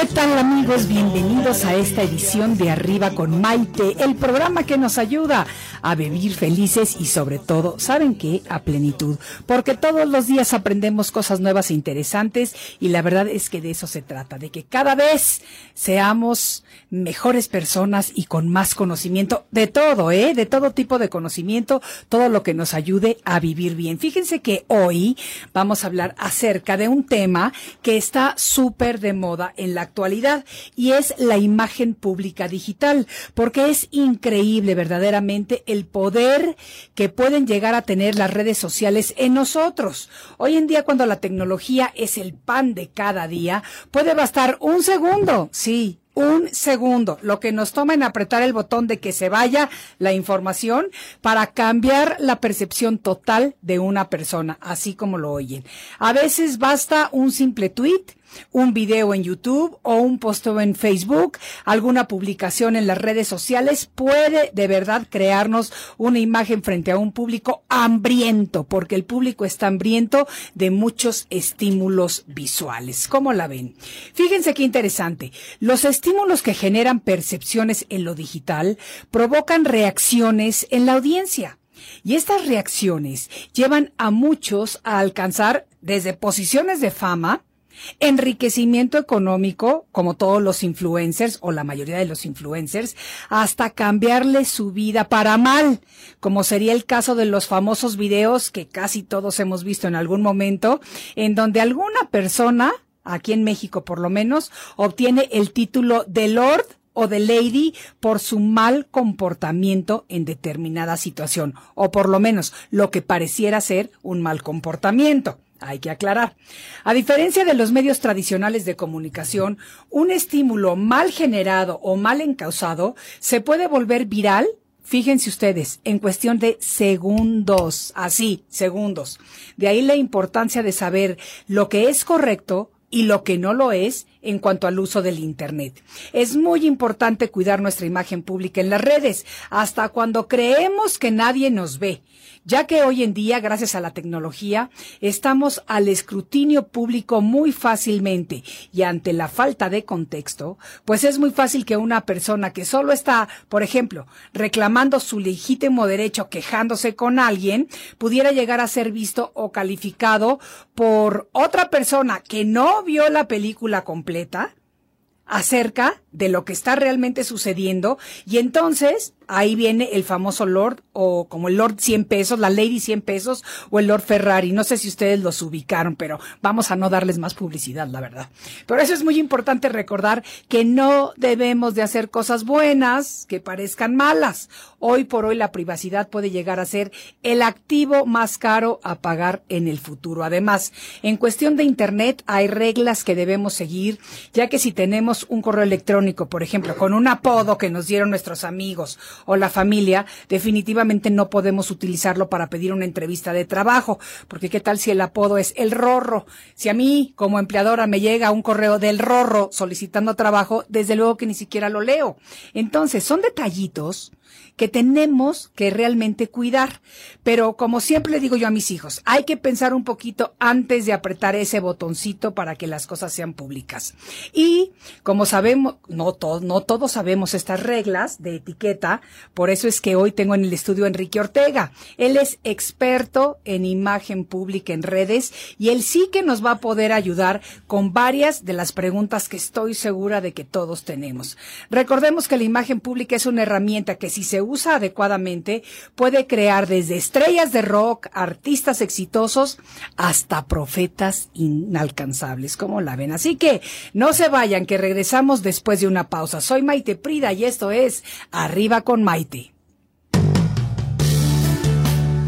¿Qué tal amigos? Bienvenidos a esta edición de Arriba con Maite, el programa que nos ayuda a vivir felices y sobre todo, ¿saben qué? A plenitud, porque todos los días aprendemos cosas nuevas e interesantes y la verdad es que de eso se trata, de que cada vez seamos mejores personas y con más conocimiento de todo, ¿eh? De todo tipo de conocimiento, todo lo que nos ayude a vivir bien. Fíjense que hoy vamos a hablar acerca de un tema que está súper de moda en la actualidad y es la imagen pública digital, porque es increíble verdaderamente el poder que pueden llegar a tener las redes sociales en nosotros. Hoy en día cuando la tecnología es el pan de cada día, puede bastar un segundo, sí, un segundo, lo que nos toma en apretar el botón de que se vaya la información para cambiar la percepción total de una persona, así como lo oyen. A veces basta un simple tweet un video en YouTube o un posteo en Facebook, alguna publicación en las redes sociales puede de verdad crearnos una imagen frente a un público hambriento, porque el público está hambriento de muchos estímulos visuales. ¿Cómo la ven? Fíjense qué interesante. Los estímulos que generan percepciones en lo digital provocan reacciones en la audiencia. Y estas reacciones llevan a muchos a alcanzar desde posiciones de fama, enriquecimiento económico, como todos los influencers o la mayoría de los influencers, hasta cambiarle su vida para mal, como sería el caso de los famosos videos que casi todos hemos visto en algún momento, en donde alguna persona, aquí en México por lo menos, obtiene el título de Lord o de Lady por su mal comportamiento en determinada situación, o por lo menos lo que pareciera ser un mal comportamiento. Hay que aclarar. A diferencia de los medios tradicionales de comunicación, un estímulo mal generado o mal encausado se puede volver viral Fíjense ustedes, en cuestión de segundos, así, segundos. De ahí la importancia de saber lo que es correcto y lo que no lo es en cuanto al uso del Internet. Es muy importante cuidar nuestra imagen pública en las redes, hasta cuando creemos que nadie nos ve ya que hoy en día, gracias a la tecnología, estamos al escrutinio público muy fácilmente y ante la falta de contexto, pues es muy fácil que una persona que solo está, por ejemplo, reclamando su legítimo derecho quejándose con alguien, pudiera llegar a ser visto o calificado por otra persona que no vio la película completa acerca de lo que está realmente sucediendo. Y entonces ahí viene el famoso Lord o como el Lord 100 pesos, la Lady 100 pesos o el Lord Ferrari. No sé si ustedes los ubicaron, pero vamos a no darles más publicidad, la verdad. Pero eso es muy importante recordar que no debemos de hacer cosas buenas que parezcan malas. Hoy por hoy la privacidad puede llegar a ser el activo más caro a pagar en el futuro. Además, en cuestión de Internet hay reglas que debemos seguir, ya que si tenemos un correo electrónico, por ejemplo, con un apodo que nos dieron nuestros amigos o la familia, definitivamente no podemos utilizarlo para pedir una entrevista de trabajo, porque qué tal si el apodo es el rorro. Si a mí, como empleadora, me llega un correo del rorro solicitando trabajo, desde luego que ni siquiera lo leo. Entonces, son detallitos que tenemos que realmente cuidar. Pero como siempre le digo yo a mis hijos, hay que pensar un poquito antes de apretar ese botoncito para que las cosas sean públicas. Y como sabemos, no, todos no todos sabemos estas reglas de etiqueta, por eso es que hoy tengo en el estudio a Enrique Ortega. Él es experto en imagen pública en redes y él sí que nos va a poder ayudar con varias de las preguntas que estoy segura de que todos tenemos. Recordemos que la imagen pública es una herramienta que si se usa adecuadamente, puede crear desde estrellas de rock, artistas exitosos, hasta profetas inalcanzables, como la ven. Así que no se vayan, que regresamos después de una pausa. Soy Maite Prida y esto es Arriba con Maite.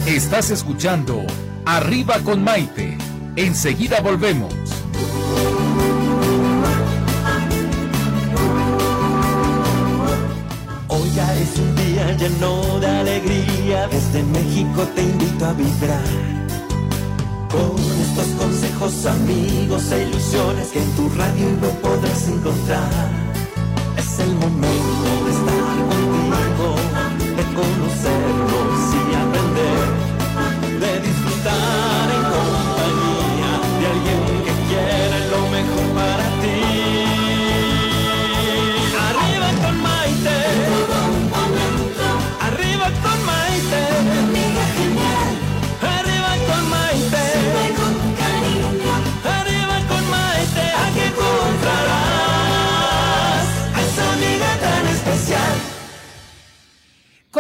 Estás escuchando Arriba con Maite. Enseguida volvemos. Lleno de alegría. Desde México te invito a vibrar. Con estos consejos, amigos e ilusiones que en tu radio no podrás encontrar. Es el momento de estar contigo, de conocernos y aprender,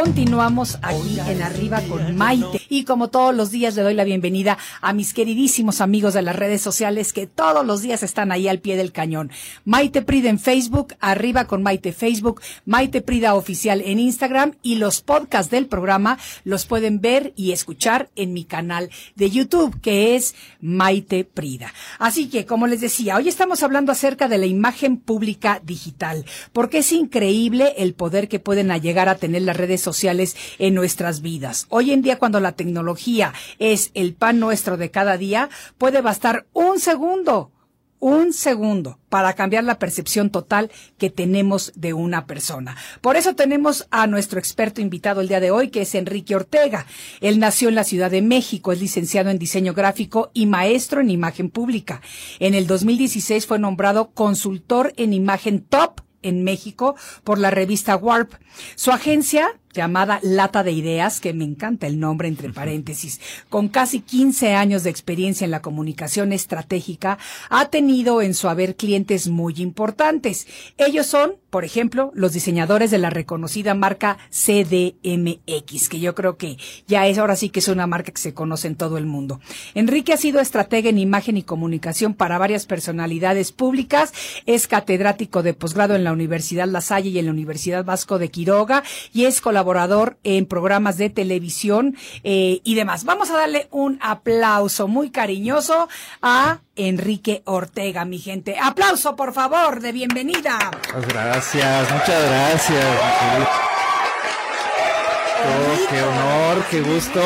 Continuamos aquí en Arriba con Maite. Y como todos los días le doy la bienvenida a mis queridísimos amigos de las redes sociales que todos los días están ahí al pie del cañón. Maite Prida en Facebook, Arriba con Maite Facebook, Maite Prida Oficial en Instagram y los podcasts del programa los pueden ver y escuchar en mi canal de YouTube que es Maite Prida. Así que, como les decía, hoy estamos hablando acerca de la imagen pública digital, porque es increíble el poder que pueden llegar a tener las redes sociales en nuestras vidas. Hoy en día, cuando la tecnología es el pan nuestro de cada día, puede bastar un segundo un segundo para cambiar la percepción total que tenemos de una persona. Por eso tenemos a nuestro experto invitado el día de hoy, que es Enrique Ortega. Él nació en la Ciudad de México, es licenciado en diseño gráfico y maestro en imagen pública. En el 2016 fue nombrado consultor en imagen top en México por la revista Warp. Su agencia llamada Lata de Ideas, que me encanta el nombre entre paréntesis, con casi 15 años de experiencia en la comunicación estratégica, ha tenido en su haber clientes muy importantes. Ellos son, por ejemplo, los diseñadores de la reconocida marca CDMX, que yo creo que ya es ahora sí que es una marca que se conoce en todo el mundo. Enrique ha sido estratega en imagen y comunicación para varias personalidades públicas, es catedrático de posgrado en la Universidad La Salle y en la Universidad Vasco de Quiroga y es colaborador en programas de televisión eh, y demás. Vamos a darle un aplauso muy cariñoso a Enrique Ortega, mi gente. Aplauso, por favor, de bienvenida. Muchas gracias, muchas gracias. Oh, qué honor, qué gusto.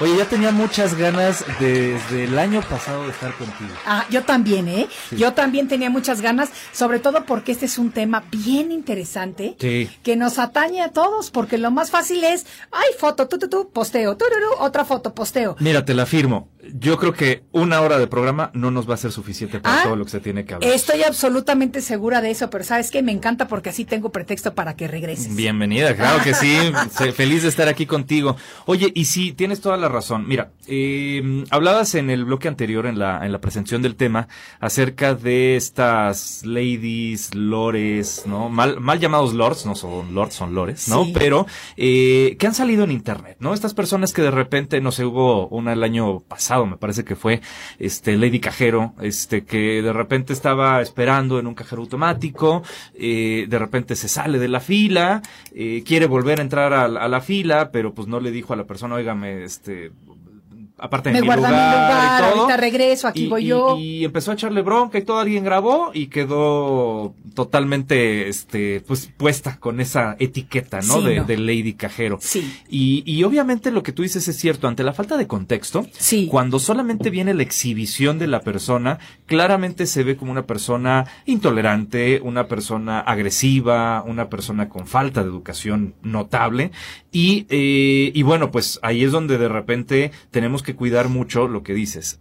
Oye, ya tenía muchas ganas desde el año pasado de estar contigo. Ah, yo también, ¿eh? Sí. Yo también tenía muchas ganas, sobre todo porque este es un tema bien interesante Sí. que nos atañe a todos, porque lo más fácil es, ay, foto, tú, tú, tú, posteo, tururú, otra foto, posteo. Mira, te la firmo. Yo creo que una hora de programa no nos va a ser suficiente para Ah, todo lo que se tiene que hablar. Estoy absolutamente segura de eso, pero ¿sabes qué? Me encanta porque así tengo pretexto para que regreses. Bienvenida, claro que sí. Feliz de estar aquí contigo. Oye, y sí, tienes toda la razón. Mira, eh, hablabas en el bloque anterior, en la, en la presentación del tema, acerca de estas ladies, lores, ¿no? Mal, mal llamados lords, no son lords, son lores, ¿no? Sí. Pero, eh, que han salido en internet, ¿no? Estas personas que de repente, no sé, hubo una el año pasado, me parece que fue, este, Lady Cajero, este, que de repente estaba esperando en un cajero automático, eh, de repente se sale de la fila, eh, quiere volver a entrar a, la- fila, pero pues no le dijo a la persona, óigame, este, aparte de Me mi guarda lugar, mi lugar, y todo. ahorita regreso, aquí Y- voy y- yo. Y empezó a echarle bronca y todo, alguien grabó y quedó totalmente, este, pues puesta con esa etiqueta, ¿no? Sí, de, no. de Lady Cajero. Sí. Y, y obviamente lo que tú dices es cierto, ante la falta de contexto, Sí. cuando solamente viene la exhibición de la persona, claramente se ve como una persona intolerante, una persona agresiva, una persona con falta de educación notable. Y, eh, y bueno, pues ahí es donde de repente tenemos que cuidar mucho lo que dices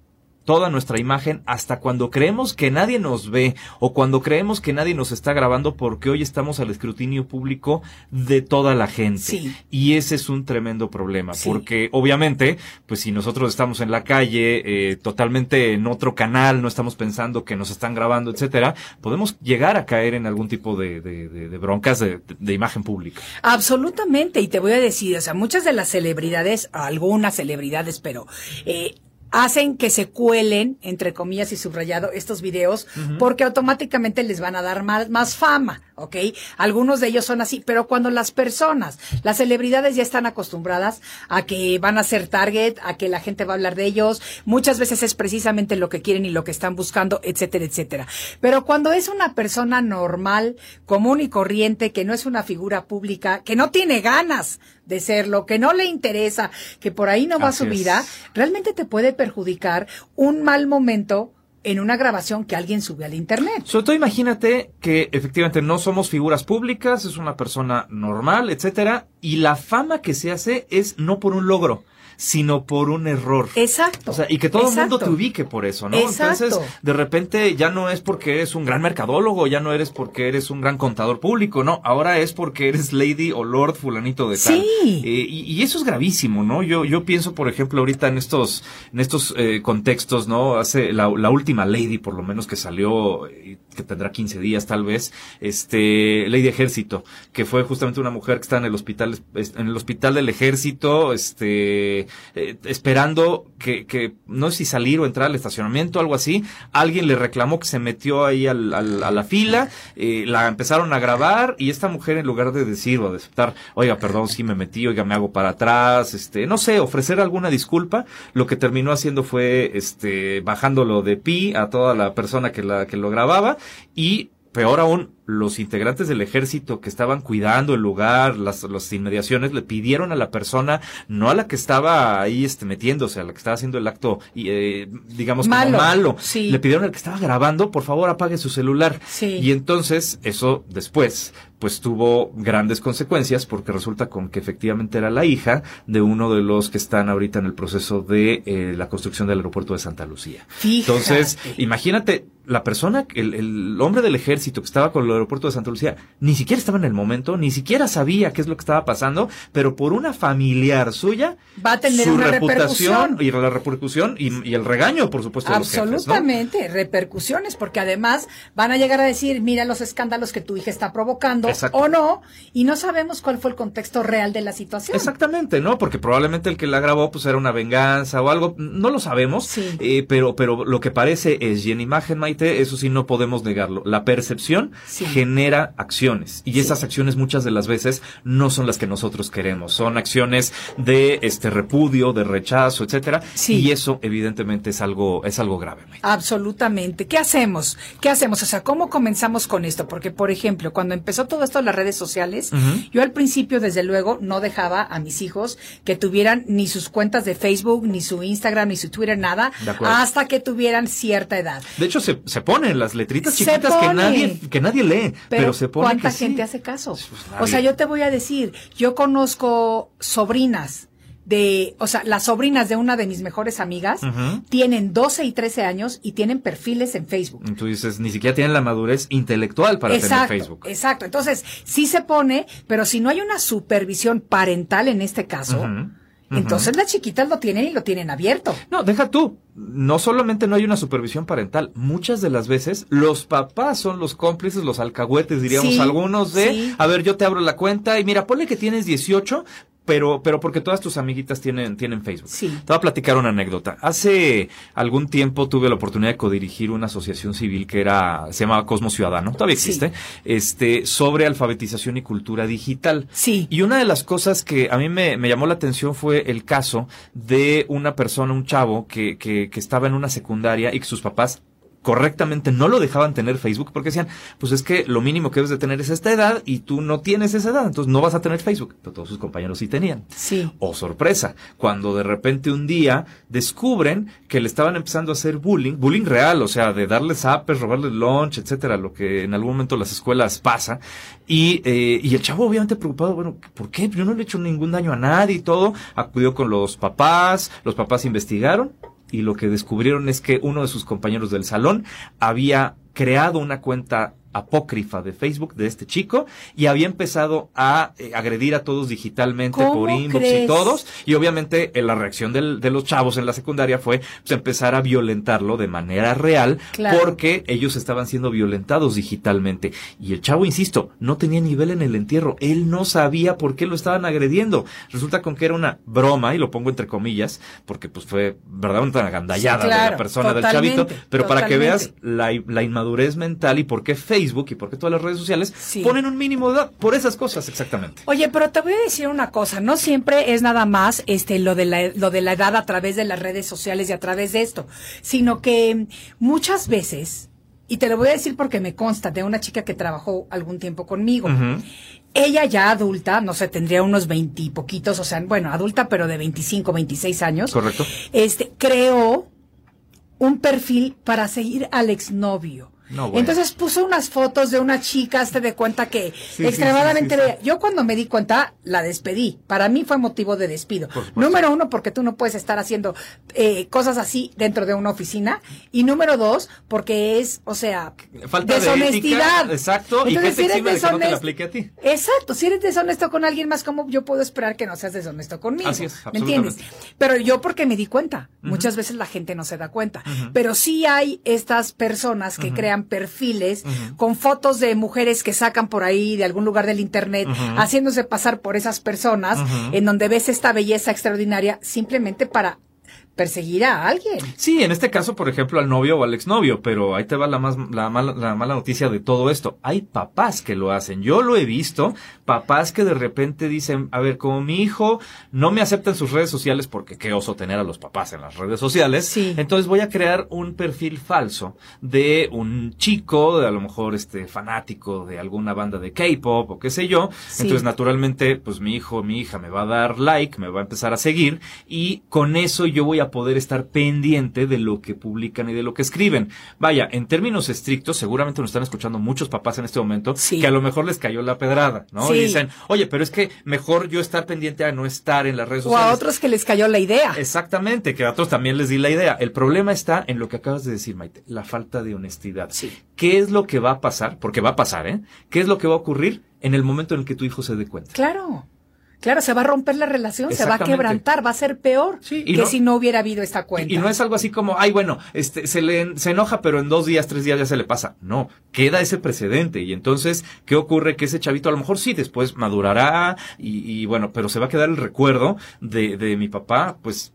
toda nuestra imagen hasta cuando creemos que nadie nos ve o cuando creemos que nadie nos está grabando porque hoy estamos al escrutinio público de toda la gente. Sí. Y ese es un tremendo problema Sí. porque obviamente, pues si nosotros estamos en la calle, eh, totalmente en otro canal, no estamos pensando que nos están grabando, etcétera, podemos llegar a caer en algún tipo de, de- de- de broncas de, de imagen pública. Absolutamente, y te voy a decir, o sea, muchas de las celebridades, algunas celebridades, pero eh, hacen que se cuelen, entre comillas y subrayado, estos videos, porque automáticamente les van a dar más, más fama. ¿Ok? Algunos de ellos son así, pero cuando las personas, las celebridades ya están acostumbradas a que van a ser target, a que la gente va a hablar de ellos, muchas veces es precisamente lo que quieren y lo que están buscando, etcétera, etcétera. Pero cuando es una persona normal, común y corriente, que no es una figura pública, que no tiene ganas de serlo, que no le interesa, que por ahí no va Así su es. vida, realmente te puede perjudicar un mal momento en una grabación que alguien sube al internet. Sobre todo imagínate que efectivamente no somos figuras públicas, es una persona normal, etcétera, y la fama que se hace es no por un logro, sino por un error. Exacto. O sea, y que todo el mundo te ubique por eso, ¿no? Exacto. Entonces, de repente ya no es porque eres un gran mercadólogo, ya no eres porque eres un gran contador público, no, ahora es porque eres lady o lord fulanito de tal. Sí. Eh, y, y eso es gravísimo, ¿no? Yo, yo pienso, por ejemplo, ahorita en estos, en estos eh, contextos, ¿no? Hace la, la última lady, por lo menos que salió, eh, que tendrá 15 días tal vez, este, Lady Ejército, que fue justamente una mujer que está en el hospital, en el hospital del ejército, este, eh, esperando que, que, no sé si salir o entrar al estacionamiento, algo así, alguien le reclamó que se metió ahí al, al- a la fila, eh, la empezaron a grabar y esta mujer en lugar de decir o de aceptar, oiga, perdón, sí me metí, oiga, me hago para atrás, este, no sé, ofrecer alguna disculpa, lo que terminó haciendo fue, este, bajándolo de pi a toda la persona que la, que lo grababa y peor aún, los integrantes del ejército que estaban cuidando el lugar, las, las inmediaciones, le pidieron a la persona, no a la que estaba ahí este, metiéndose, a la que estaba haciendo el acto, y, eh, digamos, como Malo, malo, sí. le pidieron al que estaba grabando, por favor apague su celular. Sí. Y entonces, eso después, pues tuvo grandes consecuencias, porque resulta con que efectivamente era la hija de uno de los que están ahorita en el proceso de eh, la construcción del aeropuerto de Santa Lucía. Fíjate. Entonces, imagínate, la persona, el, el hombre del ejército que estaba con el aeropuerto de Santa Lucía, ni siquiera estaba en el momento, ni siquiera sabía qué es lo que estaba pasando, pero por una familiar suya, Va a tener su una reputación repercusión. y la repercusión y, y el regaño, por supuesto, de los jefes, ¿no? Absolutamente, repercusiones, porque además van a llegar a decir, mira los escándalos que tu hija está provocando Exacto. o no, y no sabemos cuál fue el contexto real de la situación. Exactamente, ¿no? Porque probablemente el que la grabó pues era una venganza o algo, no lo sabemos, Sí. eh, pero, pero lo que parece es, y en imagen, Maite, eso sí no podemos negarlo, la percepción Sí. genera acciones, y Sí. esas acciones muchas de las veces no son las que nosotros queremos, son acciones de este repudio, de rechazo, etcétera, y eso evidentemente es algo, es algo grave, Maite. Absolutamente. ¿Qué hacemos? ¿Qué hacemos? O sea, ¿cómo comenzamos con esto? Porque, por ejemplo, cuando empezó todo esto en las redes sociales, yo al principio, desde luego, no dejaba a mis hijos que tuvieran ni sus cuentas de Facebook, ni su Instagram, ni su Twitter, nada, hasta que tuvieran cierta edad. De hecho, se, se ponen las letritas chiquitas que nadie, que nadie lee, pero, Pero, se pone ¿cuánta que sí. gente hace caso? Pues o sea, yo te voy a decir, yo conozco sobrinas de, o sea, las sobrinas de una de mis mejores amigas tienen 12 y 13 años y tienen perfiles en Facebook. Tú dices, ni siquiera tienen la madurez intelectual para exacto, tener Facebook. exacto. Entonces, sí se pone, pero si no hay una supervisión parental en este caso, entonces las chiquitas lo tienen y lo tienen abierto. No, deja tú. No solamente no hay una supervisión parental, muchas de las veces los papás son los cómplices, los alcahuetes, diríamos Sí, algunos de, sí. a ver, yo te abro la cuenta y mira, ponle que tienes 18, pero, pero porque todas tus amiguitas tienen, tienen Facebook. Sí. Te voy a platicar una anécdota. Hace algún tiempo tuve la oportunidad de codirigir una asociación civil que era, se llamaba Cosmos Ciudadano, todavía Sí. existe, este, sobre alfabetización y cultura digital. Sí. Y una de las cosas que a mí me, me llamó la atención fue el caso de una persona, un chavo, que, que, que estaba en una secundaria y que sus papás correctamente no lo dejaban tener Facebook porque decían, pues es que lo mínimo que debes de tener es esta edad y tú no tienes esa edad, entonces no vas a tener Facebook. Pero todos sus compañeros sí tenían. Sí. Oh, sorpresa, cuando de repente un día descubren que le estaban empezando a hacer bullying, bullying real, o sea, de darles apes, robarles lunch, etcétera, lo que en algún momento las escuelas pasa. Y, eh, y el chavo obviamente preocupado, bueno, ¿por qué? Yo no le he hecho ningún daño a nadie y todo. Acudió con los papás, los papás investigaron y lo que descubrieron es que uno de sus compañeros del salón había creado una cuenta apócrifa de Facebook de este chico y había empezado a eh, agredir a todos digitalmente ¿Cómo por inbox y todos. Y obviamente eh, la reacción del- de los chavos en la secundaria fue pues, empezar a violentarlo de manera real Claro. porque ellos estaban siendo violentados digitalmente. Y el chavo insisto no tenía nivel en el entierro. Él no sabía por qué lo estaban agrediendo. Resulta con que era una broma y lo pongo entre comillas porque pues fue verdad una gandallada Sí, de la persona del chavito. pero para que veas la, la inmadurez mental y por qué Facebook Facebook y por qué todas las redes sociales Sí. ponen un mínimo de edad por esas cosas exactamente. Oye, pero te voy a decir una cosa, no siempre es nada más este lo de la lo de la edad a través de las redes sociales y a través de esto, sino que muchas veces y te lo voy a decir porque me consta de una chica que trabajó algún tiempo conmigo. Ella ya adulta, no sé, tendría unos veintipoquitos, o sea, bueno, adulta pero de 25, 26 años. Correcto. Este, creó un perfil para seguir al exnovio. No, bueno. Entonces puso unas fotos de una chica, te de cuenta que sí, extremadamente sí. Yo cuando me di cuenta, la despedí. Para mí fue motivo de despido. Número uno, porque tú no puedes estar haciendo eh, cosas así dentro de una oficina. Y número dos, porque es, o sea, Falta de deshonestidad. ética, exacto, y Entonces, te si eres exime de que no te deshonest- aplique a ti. Exacto, si eres deshonesto con alguien más, ¿cómo yo puedo esperar que no seas deshonesto conmigo? Así es, ¿Me entiendes? Pero yo porque me di cuenta, muchas veces la gente no se da cuenta, pero sí hay estas personas que crean perfiles con fotos de mujeres que sacan por ahí de algún lugar del internet, haciéndose pasar por esas personas, en donde ves esta belleza extraordinaria simplemente para perseguir a alguien. Sí, en este caso, por ejemplo, al novio o al exnovio, pero ahí te va la, más, la, mala, la mala noticia de todo esto. Hay papás que lo hacen. Yo lo he visto, papás que de repente dicen, a ver, como mi hijo no me acepta en sus redes sociales, porque qué oso tener a los papás en las redes sociales, Sí. entonces voy a crear un perfil falso de un chico, de a lo mejor este fanático de alguna banda de K-pop o qué sé yo. Sí. Entonces, naturalmente, pues mi hijo, mi hija me va a dar like, me va a empezar a seguir y con eso yo voy a poder estar pendiente de lo que publican y de lo que escriben. Vaya, en términos estrictos, seguramente nos están escuchando muchos papás en este momento Sí. que a lo mejor les cayó la pedrada, ¿no? Sí. Y dicen, oye, pero es que mejor yo estar pendiente a no estar en las redes O sociales. a otros que les cayó la idea. Exactamente, que a otros también les di la idea. El problema está en lo que acabas de decir, Maite, la falta de honestidad. Sí. ¿Qué es lo que va a pasar? Porque va a pasar, ¿eh? ¿Qué es lo que va a ocurrir en el momento en el que tu hijo se dé cuenta? Claro. Claro, se va a romper la relación, se va a quebrantar, va a ser peor Sí, que no- si no hubiera habido esta cuenta. Y, y no es algo así como, ay, bueno, este, se le, se enoja, pero en dos días, tres días ya se le pasa. No, queda ese precedente. Y entonces, ¿qué ocurre? Que ese chavito a lo mejor sí después madurará y, y bueno, pero se va a quedar el recuerdo de, de mi papá, pues,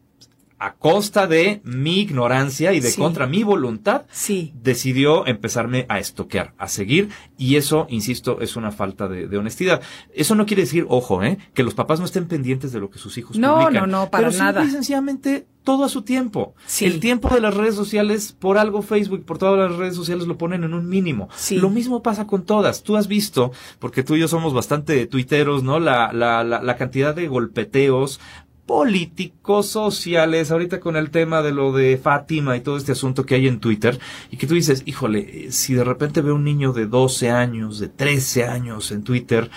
a costa de mi ignorancia y de Sí. contra mi voluntad, Sí. decidió empezarme a estoquear, a seguir, y eso, insisto, es una falta de, de honestidad. Eso no quiere decir, ojo, ¿eh? que los papás no estén pendientes de lo que sus hijos No, publican. no, no, para pero nada. sencillamente todo a su tiempo. Sí. El tiempo de las redes sociales, por algo Facebook, por todas las redes sociales lo ponen en un mínimo. Sí. Lo mismo pasa con todas. Tú has visto, porque tú y yo somos bastante tuiteros, ¿no? La, la, la, la cantidad de golpeteos políticos, sociales, ahorita con el tema de lo de Fátima y todo este asunto que hay en Twitter, y que tú dices, híjole, eh, si de repente veo un niño de 12 años, de 13 años en Twitter,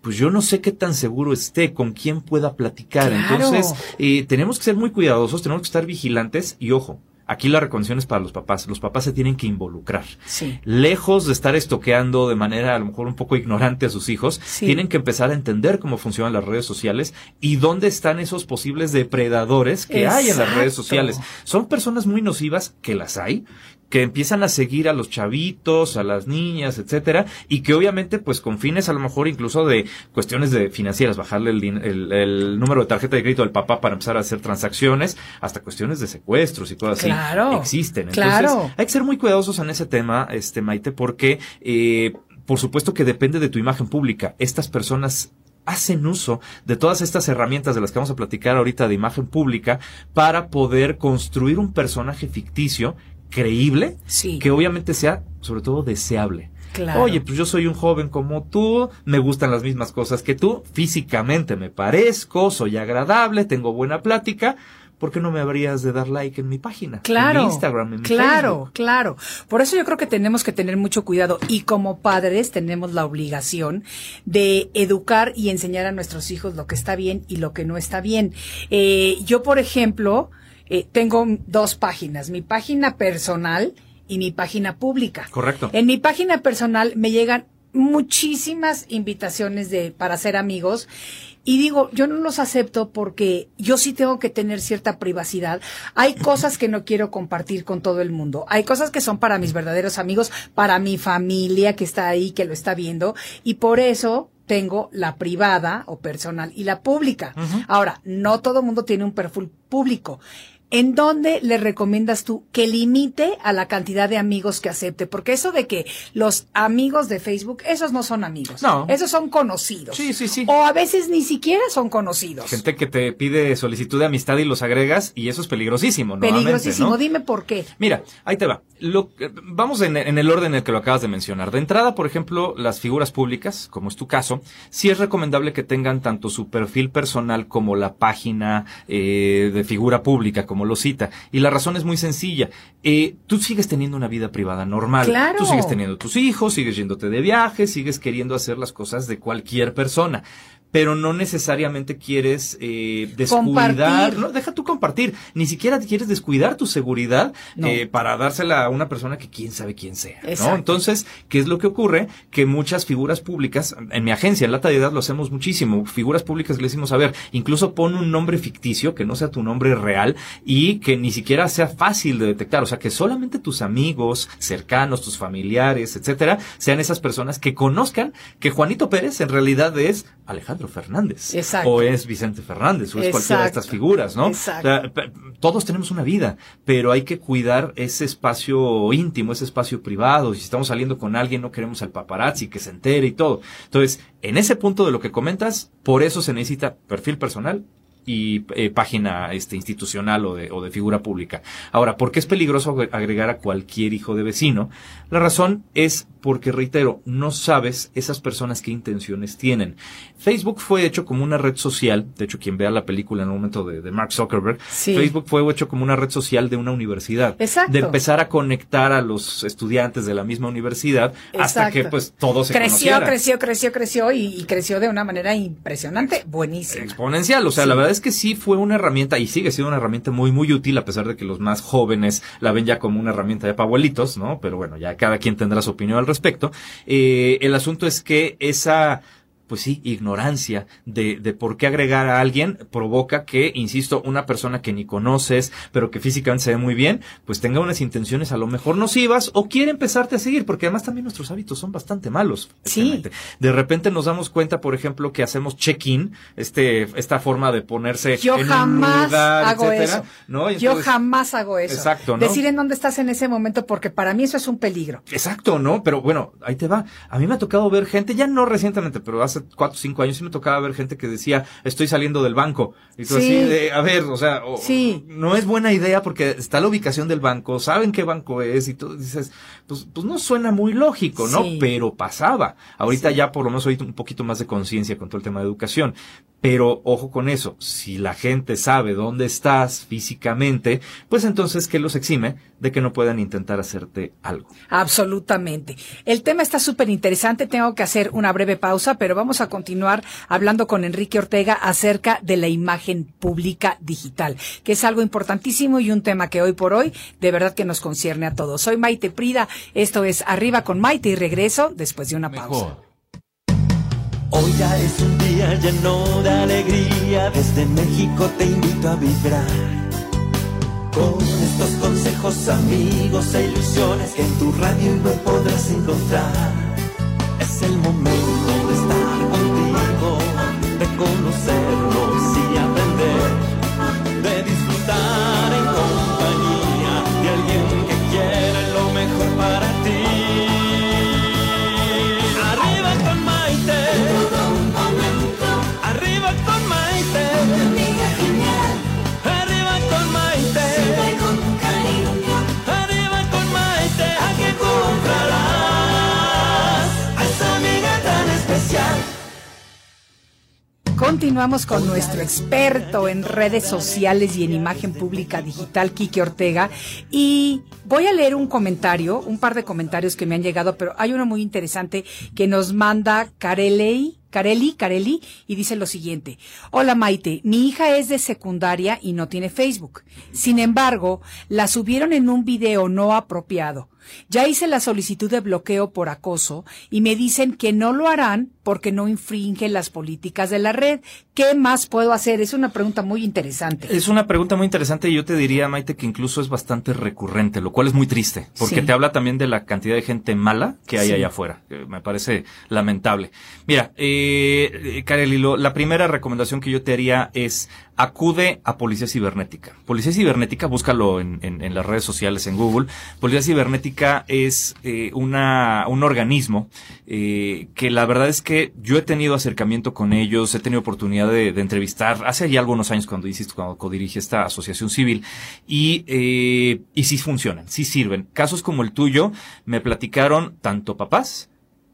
pues yo no sé qué tan seguro esté, con quién pueda platicar. Claro. Entonces, eh, tenemos que ser muy cuidadosos, tenemos que estar vigilantes y ojo, aquí la recomendación es para los papás. Los papás se tienen que involucrar. Sí. Lejos de estar estoqueando de manera a lo mejor un poco ignorante a sus hijos, Sí. tienen que empezar a entender cómo funcionan las redes sociales y dónde están esos posibles depredadores que hay en las redes sociales. Son personas muy nocivas, que las hay, que empiezan a seguir a los chavitos, a las niñas, etcétera, y que obviamente, pues con fines a lo mejor incluso de cuestiones de financieras, bajarle el, din- el, el número de tarjeta de crédito al papá para empezar a hacer transacciones, hasta cuestiones de secuestros y cosas Claro, así, existen. Entonces, claro. hay que ser muy cuidadosos en ese tema, este Maite, porque eh, por supuesto que depende de tu imagen pública. Estas personas hacen uso de todas estas herramientas de las que vamos a platicar ahorita de imagen pública para poder construir un personaje ficticio creíble Sí. que obviamente sea sobre todo deseable. Claro. Oye, pues yo soy un joven como tú, me gustan las mismas cosas que tú, físicamente me parezco, soy agradable, tengo buena plática, ¿por qué no me habrías de dar like en mi página? Claro, En mi Instagram, en mi claro, Facebook? claro. Por eso yo creo que tenemos que tener mucho cuidado y como padres tenemos la obligación de educar y enseñar a nuestros hijos lo que está bien y lo que no está bien. Eh, yo, por ejemplo, eh, tengo dos páginas, mi página personal y mi página pública. Correcto. En mi página personal me llegan muchísimas invitaciones de para ser amigos y digo, yo no los acepto porque yo sí tengo que tener cierta privacidad. Hay cosas que no quiero compartir con todo el mundo. Hay cosas que son para mis verdaderos amigos, para mi familia que está ahí, que lo está viendo y por eso tengo la privada o personal y la pública. Ahora, no todo el mundo tiene un perfil público. ¿En dónde le recomiendas tú que limite a la cantidad de amigos que acepte? Porque eso de que los amigos de Facebook, esos no son amigos. No. Esos son conocidos. Sí, sí, sí. O a veces ni siquiera son conocidos. Gente que te pide solicitud de amistad y los agregas y eso es peligrosísimo. nuevamente, Peligrosísimo. ¿no? Dime por qué. Mira, ahí te va. Lo, eh, vamos en, en el orden en el que lo acabas de mencionar. De entrada, por ejemplo, las figuras públicas, como es tu caso, sí es recomendable que tengan tanto su perfil personal como la página eh, de figura pública, como lo cita. Y la razón es muy sencilla. Eh, tú sigues teniendo una vida privada normal. Claro. Tú sigues teniendo tus hijos, sigues yéndote de viaje, sigues queriendo hacer las cosas de cualquier persona. Pero no necesariamente quieres eh, descuidar, Compartir. no, deja tú compartir, ni siquiera quieres descuidar tu seguridad No. eh, para dársela a una persona que quién sabe quién sea, Exacto. ¿no? Entonces, ¿qué es lo que ocurre? Que muchas figuras públicas, en mi agencia, en Lata de Edad, lo hacemos muchísimo, figuras públicas le decimos, a ver, incluso pon un nombre ficticio, que no sea tu nombre real, y que ni siquiera sea fácil de detectar, o sea, que solamente tus amigos cercanos, tus familiares, etcétera, sean esas personas que conozcan que Juanito Pérez en realidad es Alejandro Fernández, Exacto. o es Vicente Fernández, o es cualquiera de estas figuras, ¿no? Exacto. O sea, pe- todos tenemos una vida, pero hay que cuidar ese espacio íntimo, ese espacio privado. Si estamos saliendo con alguien, no queremos al paparazzi que se entere y todo. Entonces, en ese punto de lo que comentas, por eso se necesita perfil personal y eh, página este, institucional o de, o de figura pública. Ahora, ¿por qué es peligroso agre- agregar a cualquier hijo de vecino? La razón es porque, reitero, no sabes esas personas qué intenciones tienen. Facebook fue hecho como una red social, de hecho, quien vea la película en un momento de, de Mark Zuckerberg, Sí. Facebook fue hecho como una red social de una universidad. Exacto. De empezar a conectar a los estudiantes de la misma universidad hasta que pues todo se creció, creció, creció, creció y, y creció de una manera impresionante, buenísima. exponencial. O sea, Sí. la verdad es que sí fue una herramienta y sigue siendo una herramienta muy, muy útil, a pesar de que los más jóvenes la ven ya como una herramienta de para abuelitos, ¿no? Pero bueno, ya cada quien tendrá su opinión al respecto. Eh, el asunto es que esa pues sí, ignorancia de, de por qué agregar a alguien provoca que, insisto, una persona que ni conoces, pero que físicamente se ve muy bien, pues tenga unas intenciones a lo mejor nocivas o quiere empezarte a seguir, porque además también nuestros hábitos son bastante malos. Sí. De repente nos damos cuenta, por ejemplo, que hacemos check-in, este, esta forma de ponerse Yo en jamás un lugar, hago etcétera, eso. ¿no? Yo jamás hago eso. Exacto, ¿no? Decir en dónde estás en ese momento, porque para mí eso es un peligro. Exacto, ¿no? Pero bueno, ahí te va. A mí me ha tocado ver gente, ya no recientemente, pero hace cuatro o cinco años sí me tocaba ver gente que decía, estoy saliendo del banco. Y tú Sí. así de, a ver, o sea, o- Sí. no es buena idea porque está la ubicación del banco, saben qué banco es y tú dices, pues, pues no suena muy lógico, ¿no? Sí. Pero pasaba. Ahorita ya por lo menos hay un poquito más de conciencia con todo el tema de educación. Pero ojo con eso, si la gente sabe dónde estás físicamente, pues entonces que los exime de que no puedan intentar hacerte algo. Absolutamente. El tema está súper interesante. Tengo que hacer una breve pausa, pero vamos a continuar hablando con Enrique Ortega acerca de la imagen pública digital, que es algo importantísimo y un tema que hoy por hoy de verdad que nos concierne a todos. Soy Maite Prida. Esto es Arriba con Maite y regreso después de una pausa. Hoy ya es un día lleno de alegría, desde México te invito a vibrar. Con estos consejos, amigos e ilusiones que en tu radio web podrás encontrar. Es el momento de estar contigo, de conocernos y aprender, de disfrutar Continuamos con nuestro experto en redes sociales y en imagen pública digital, Quique Ortega. Y voy a leer un comentario, un par de comentarios que me han llegado, pero hay uno muy interesante que nos manda Carelli. Carelli, Carelli, y dice lo siguiente. Hola Maite, mi hija es de secundaria y no tiene Facebook. Sin embargo, la subieron en un video no apropiado. Ya hice la solicitud de bloqueo por acoso y me dicen que no lo harán porque no infringen las políticas de la red. ¿Qué más puedo hacer? Es una pregunta muy interesante. Es una pregunta muy interesante y yo te diría, Maite, que incluso es bastante recurrente, lo cual es muy triste, porque Sí. te habla también de la cantidad de gente mala que hay Sí. allá afuera. que me parece lamentable. Mira, eh, eh, Kareli, la primera recomendación que yo te haría es acude a Policía Cibernética. Policía Cibernética, búscalo en, en, las redes sociales, en Google. Policía Cibernética es eh, una, un organismo eh, que la verdad es que yo he tenido acercamiento con ellos, he tenido oportunidad de, entrevistar hace ya algunos años cuando hiciste, cuando codirige esta asociación civil y, eh, y sí funcionan, sí sirven. Casos como el tuyo me platicaron tanto papás,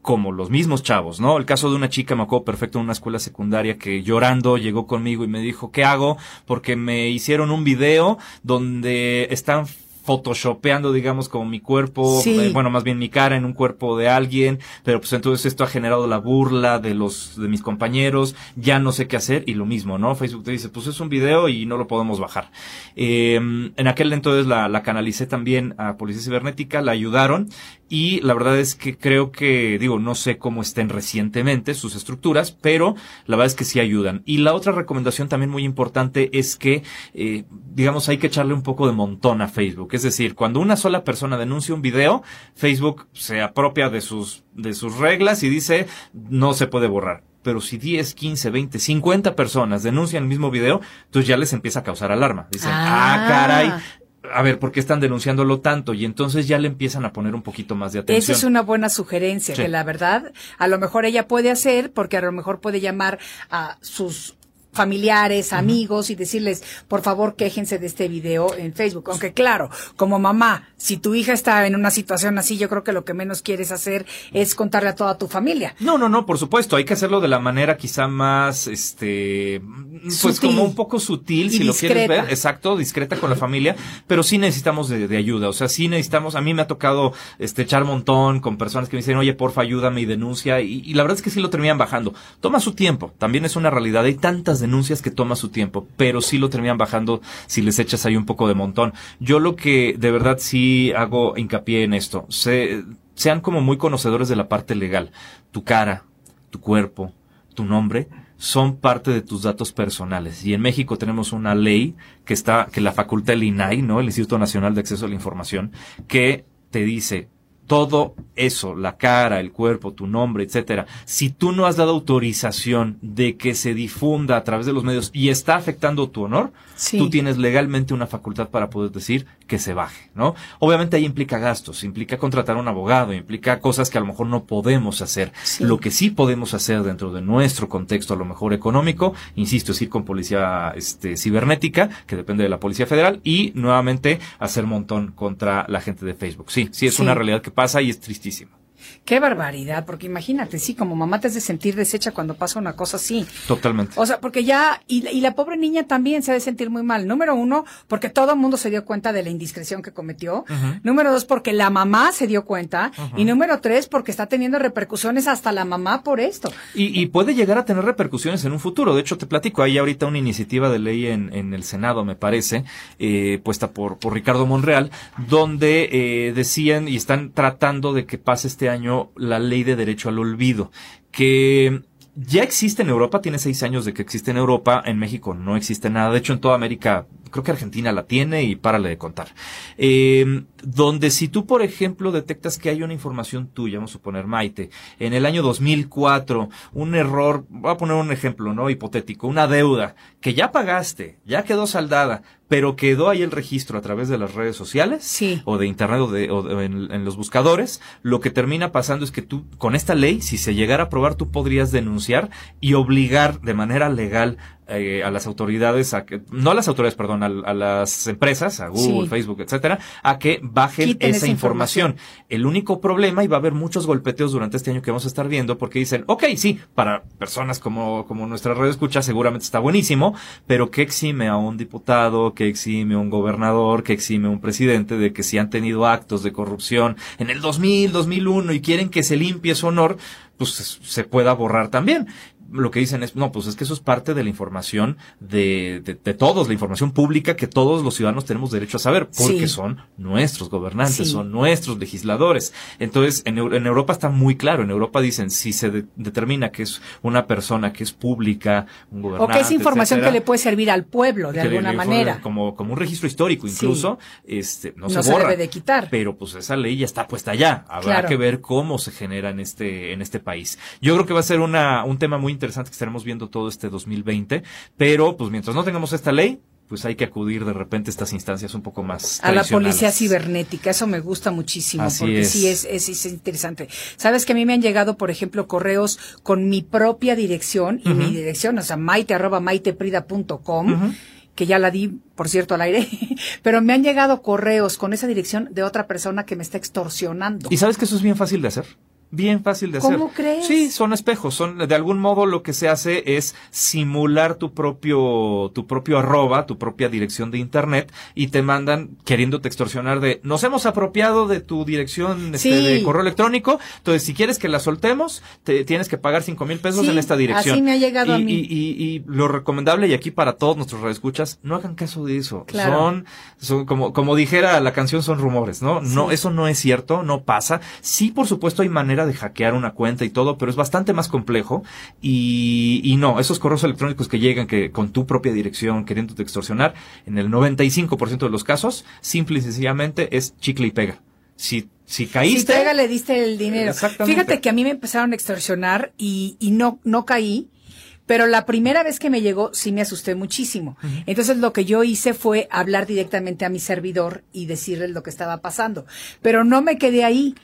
como los mismos chavos, ¿no? El caso de una chica, me acuerdo perfecto, en una escuela secundaria que llorando llegó conmigo y me dijo, ¿qué hago? Porque me hicieron un video donde están photoshopeando, digamos, como mi cuerpo, eh, bueno, más bien mi cara en un cuerpo de alguien, pero pues entonces esto ha generado la burla de los, de mis compañeros, ya no sé qué hacer, y lo mismo, ¿no? Facebook te dice, pues es un video y no lo podemos bajar. Eh, en aquel entonces la, la canalicé también a Policía Cibernética, la ayudaron, y la verdad es que creo que, digo, no sé cómo estén recientemente sus estructuras, pero la verdad es que sí ayudan. Y la otra recomendación también muy importante es que, eh, digamos, hay que echarle un poco de montón a Facebook. Es decir, cuando una sola persona denuncia un video, Facebook se apropia de sus, de sus reglas y dice, no se puede borrar pero si 10, 15, 20, 50 personas denuncian el mismo video, entonces ya les empieza a causar alarma. Dicen, ah, ah caray, a ver, ¿por qué están denunciándolo tanto? Y entonces ya le empiezan a poner un poquito más de atención. Esa es una buena sugerencia, que la verdad, a lo mejor ella puede hacer, porque a lo mejor puede llamar a sus familiares, amigos y decirles, por favor, quéjense de este video en Facebook. Aunque claro, como mamá, si tu hija está en una situación así, yo creo que lo que menos quieres hacer es contarle a toda tu familia. No, no, no, por supuesto, hay que hacerlo de la manera quizá más, este, pues como un poco sutil, si lo quieres ver, exacto, discreta con la familia, pero sí necesitamos de, ayuda, o sea, sí necesitamos, a mí me ha tocado, este, echar montón con personas que me dicen, oye, porfa, ayúdame y denuncia, y, y la verdad es que sí lo terminan bajando. Toma su tiempo, también es una realidad, hay tantas denuncias que toma su tiempo, pero sí lo terminan bajando si les echas ahí un poco de montón. Yo lo que de verdad sí hago hincapié en esto, sean como muy conocedores de la parte legal. Tu cara, tu cuerpo, tu nombre, son parte de tus datos personales. Y en México tenemos una ley que está, que la facultad del INAI, ¿no? El Instituto Nacional de Acceso a la Información, que te dice, todo eso, la cara, el cuerpo, tu nombre, etcétera, si tú no has dado autorización de que se difunda a través de los medios y está afectando tu honor, tú tienes legalmente una facultad para poder decir que se baje, ¿no? Obviamente ahí implica gastos, implica contratar a un abogado, implica cosas que a lo mejor no podemos hacer. Lo que sí podemos hacer dentro de nuestro contexto, a lo mejor económico, insisto, es ir con policía este, cibernética, que depende de la Policía Federal, y nuevamente hacer montón contra la gente de Facebook. Sí, sí es una realidad que pasa y es tristísimo. Qué barbaridad, porque imagínate, sí, como mamá te has de sentir deshecha cuando pasa una cosa así. Totalmente. O sea, porque ya, y, y la pobre niña también se ha de sentir muy mal. Número uno, porque todo el mundo se dio cuenta de la indiscreción que cometió. Número dos, porque la mamá se dio cuenta. Y número tres, porque está teniendo repercusiones hasta la mamá por esto. Y, y, puede llegar a tener repercusiones en un futuro. De hecho, te platico, hay ahorita una iniciativa de ley en, en el Senado, me parece, eh, puesta por, por Ricardo Monreal, donde eh, decían y están tratando de que pase este año la ley de derecho al olvido, que ya existe en Europa, tiene seis años de que existe en Europa, en México no existe nada, de hecho en toda América, creo que Argentina la tiene y párale de contar. Eh, donde si tú, por ejemplo, detectas que hay una información tuya, vamos a suponer Maite, en el año 2004, un error, voy a poner un ejemplo, ¿no? Hipotético, una deuda que ya pagaste, ya quedó saldada, pero quedó ahí el registro a través de las redes sociales sí. o de internet o, de, o en, en, los buscadores, lo que termina pasando es que tú, con esta ley, si se llegara a aprobar, tú podrías denunciar y obligar de manera legal eh, a las autoridades, a que, no a las autoridades, perdón, a, las empresas, a Google, Facebook, etcétera, a que bajen esa, información. El único problema, y va a haber muchos golpeteos durante este año que vamos a estar viendo, porque dicen, ok, sí, para personas como, como nuestra red escucha, seguramente está buenísimo, pero que exime a un diputado, que exime a un gobernador, que exime a un presidente de que si han tenido actos de corrupción en el 2000, 2001 y quieren que se limpie su honor, pues se pueda borrar también lo que dicen es, no, pues es que eso es parte de la información de, de, todos, la información pública que todos los ciudadanos tenemos derecho a saber, porque son nuestros gobernantes, son nuestros legisladores. Entonces, en, en, Europa está muy claro, en Europa dicen, si se determina que es una persona que es pública, un gobernante. O que es información que le puede servir al pueblo de alguna manera. Como, como un registro histórico incluso, este, no, se, borra. debe de quitar. Pero pues esa ley ya está puesta allá. Habrá que ver cómo se genera en este, en este país. Yo creo que va a ser una, un tema muy interesante que estaremos viendo todo este 2020, pero pues mientras no tengamos esta ley, pues hay que acudir de repente a estas instancias un poco más a la policía cibernética eso me gusta muchísimo Así porque es. sí es, es es interesante sabes que a mí me han llegado por ejemplo correos con mi propia dirección y mi dirección o sea maite arroba maiteprida.com Ujú. que ya la di, por cierto, al aire, pero me han llegado correos con esa dirección de otra persona que me está extorsionando. Y sabes que eso es bien fácil de hacer. Bien fácil de hacer. ¿Cómo crees? Sí, son espejos. Son, de algún modo lo que se hace es simular tu propio, tu propio arroba, tu propia dirección de internet y te mandan queriéndote extorsionar de, nos hemos apropiado de tu dirección este, Sí. de correo electrónico. Entonces, si quieres que la soltemos, te tienes que pagar cinco mil pesos Sí, en esta dirección. así me ha llegado y, a mí. Y, y- y lo recomendable, y aquí para todos nuestros radioescuchas, no hagan caso de eso. Claro. Son, son como, como dijera la canción, son rumores, ¿no? No, eso no es cierto, no pasa. Sí, por supuesto, hay manera de hackear una cuenta y todo, pero es bastante más complejo. Y, y no, esos correos electrónicos que llegan que con tu propia dirección queriéndote extorsionar, en el 95% de los casos, simple y sencillamente es chicle y pega. Si, si Si caíste. pega le diste el dinero. Fíjate que a mí me empezaron a extorsionar y, y no, no caí. Pero la primera vez que me llegó sí me asusté muchísimo. Entonces lo que yo hice fue hablar directamente a mi servidor y decirles lo que estaba pasando. Pero no me quedé ahí.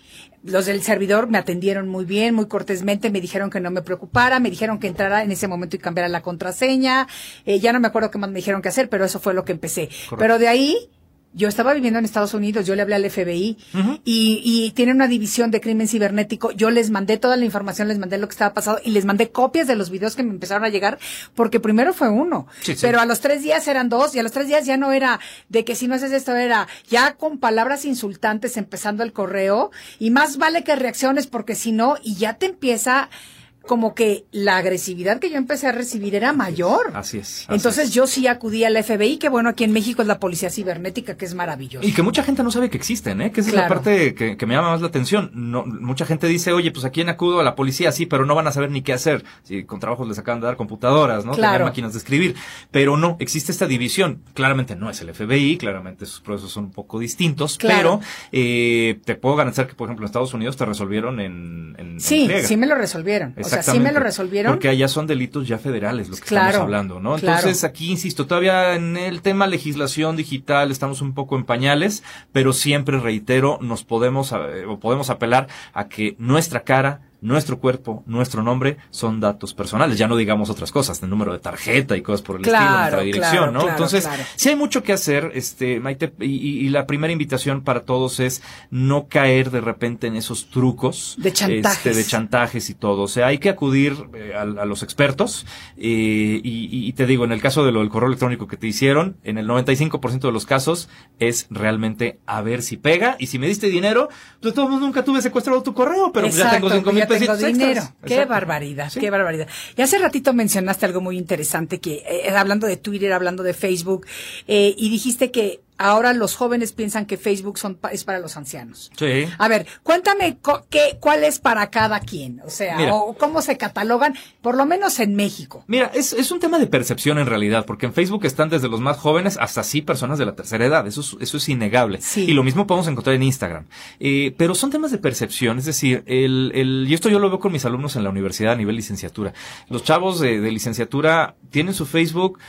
Los del servidor me atendieron muy bien, muy cortésmente, me dijeron que no me preocupara, me dijeron que entrara en ese momento y cambiara la contraseña. Eh, ya no me acuerdo qué más me dijeron que hacer, pero eso fue lo que empecé. Pero de ahí yo estaba viviendo en Estados Unidos, yo le hablé al FBI y, y tienen una división de crimen cibernético. Yo les mandé toda la información, les mandé lo que estaba pasando y les mandé copias de los videos que me empezaron a llegar, porque primero fue uno, Sí, sí. pero a los tres días eran dos y a los tres días ya no era de que si no haces esto era ya con palabras insultantes empezando el correo y más vale que reacciones porque si no y ya te empieza como que la agresividad que yo empecé a recibir era mayor. Así es. así Entonces es. yo sí acudí al FBI, que bueno, aquí en México es la policía cibernética, que es maravilloso. Y que mucha gente no sabe que existen, ¿eh? Que esa es la parte que, que me llama más la atención. No, mucha gente dice, oye, pues a quién acudo a la policía, sí, pero no van a saber ni qué hacer. Si con trabajos les acaban de dar computadoras, ¿no? Claro. Tener máquinas de escribir. Pero no, existe esta división. Claramente no es el FBI, claramente sus procesos son un poco distintos, Claro. pero eh, te puedo garantizar que, por ejemplo, en Estados Unidos te resolvieron en, en, Sí, sí me lo resolvieron. O sea, sí me Exactamente. lo resolvieron. Porque allá son delitos ya federales los que Claro, estamos hablando, ¿no? claro. Entonces aquí, insisto, todavía en el tema legislación digital estamos un poco en pañales, pero siempre reitero, nos podemos, eh, o podemos apelar a que nuestra cara, nuestro cuerpo, nuestro nombre son datos personales. Ya no digamos otras cosas, el número de tarjeta y cosas por el Claro, estilo, nuestra dirección, claro, ¿no? claro, Entonces, sí hay mucho que hacer, este, Maite, y, y- la primera invitación para todos es no caer de repente en esos trucos. De chantajes. este, de chantajes y todo. O sea, hay que acudir eh, a, a los expertos. eh, y, y te digo, en el caso de lo del correo electrónico que te hicieron, en el 95% de los casos es realmente a ver si pega. Y si me diste dinero, pues de todos nunca tuve secuestrado tu correo, pero ya tengo Exacto, cinco mil ya tengo dinero. extras. Qué Exacto. barbaridad, Sí. qué barbaridad. Y hace ratito mencionaste algo muy interesante que eh, hablando de Twitter, hablando de Facebook, eh, y dijiste que ahora los jóvenes piensan que Facebook son pa- es para los ancianos. Sí. A ver, cuéntame qué, cuál es para cada quien, o sea, Mira. o cómo se catalogan, por lo menos en México. Mira, es, es un tema de percepción en realidad, porque en Facebook están desde los más jóvenes hasta sí personas de la tercera edad. Eso es, eso es innegable. Sí. Y lo mismo podemos encontrar en Instagram. Eh, pero son temas de percepción, es decir, el, el, y esto yo lo veo con mis alumnos en la universidad a nivel licenciatura. Los chavos de, de licenciatura tienen su Facebook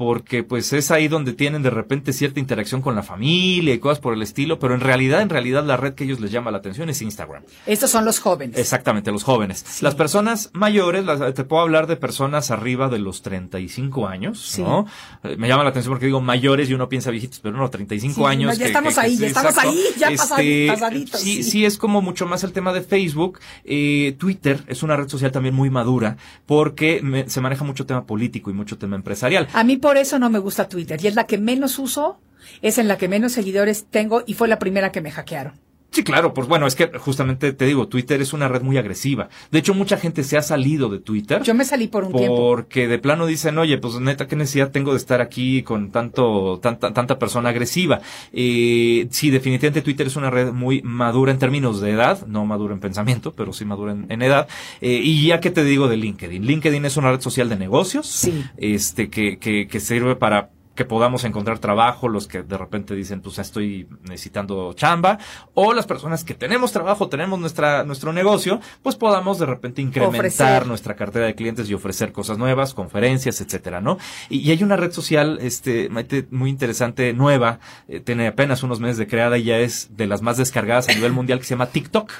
porque pues es ahí donde tienen de repente cierta interacción con la familia y cosas por el estilo, pero en realidad, en realidad la red que ellos les llama la atención es Instagram. Estos son los jóvenes. Exactamente, los jóvenes. Las personas mayores, las- te puedo hablar de personas arriba de los 35 años, Sí. ¿no? Eh, Me llama la atención porque digo mayores y uno piensa viejitos, pero no, 35 Sí, años. no, ya estamos ahí, ya estamos ahí, ya pasadi- pasaditos, Sí, sí. sí, es como mucho más el tema de Facebook. Eh, Twitter es una red social también muy madura porque me- se maneja mucho tema político y mucho tema empresarial. A mí por eso no me gusta Twitter y es la que menos uso, es en la que menos seguidores tengo y fue la primera que me hackearon. Sí, claro, pues bueno, es que justamente te digo, Twitter es una red muy agresiva. De hecho, mucha gente se ha salido de Twitter. Yo me salí por un tiempo. porque de plano dicen, oye, pues neta, ¿qué necesidad tengo de estar aquí con tanto, tanta, tanta persona agresiva? Eh, sí, definitivamente Twitter es una red muy madura en términos de edad, no madura en pensamiento, pero sí madura en, en edad. Eh, y ya que te digo de LinkedIn, LinkedIn es una red social de negocios, Sí. este, que, que, que sirve para que podamos encontrar trabajo, los que de repente dicen, pues estoy necesitando chamba, o las personas que tenemos trabajo, tenemos nuestra, nuestro negocio, pues podamos de repente incrementar Ofrecer. nuestra cartera de clientes y ofrecer cosas nuevas, conferencias, etcétera, ¿no? Y, y hay una red social, este, muy interesante, nueva, eh, tiene apenas unos meses de creada y ya es de las más descargadas a nivel mundial que se llama TikTok.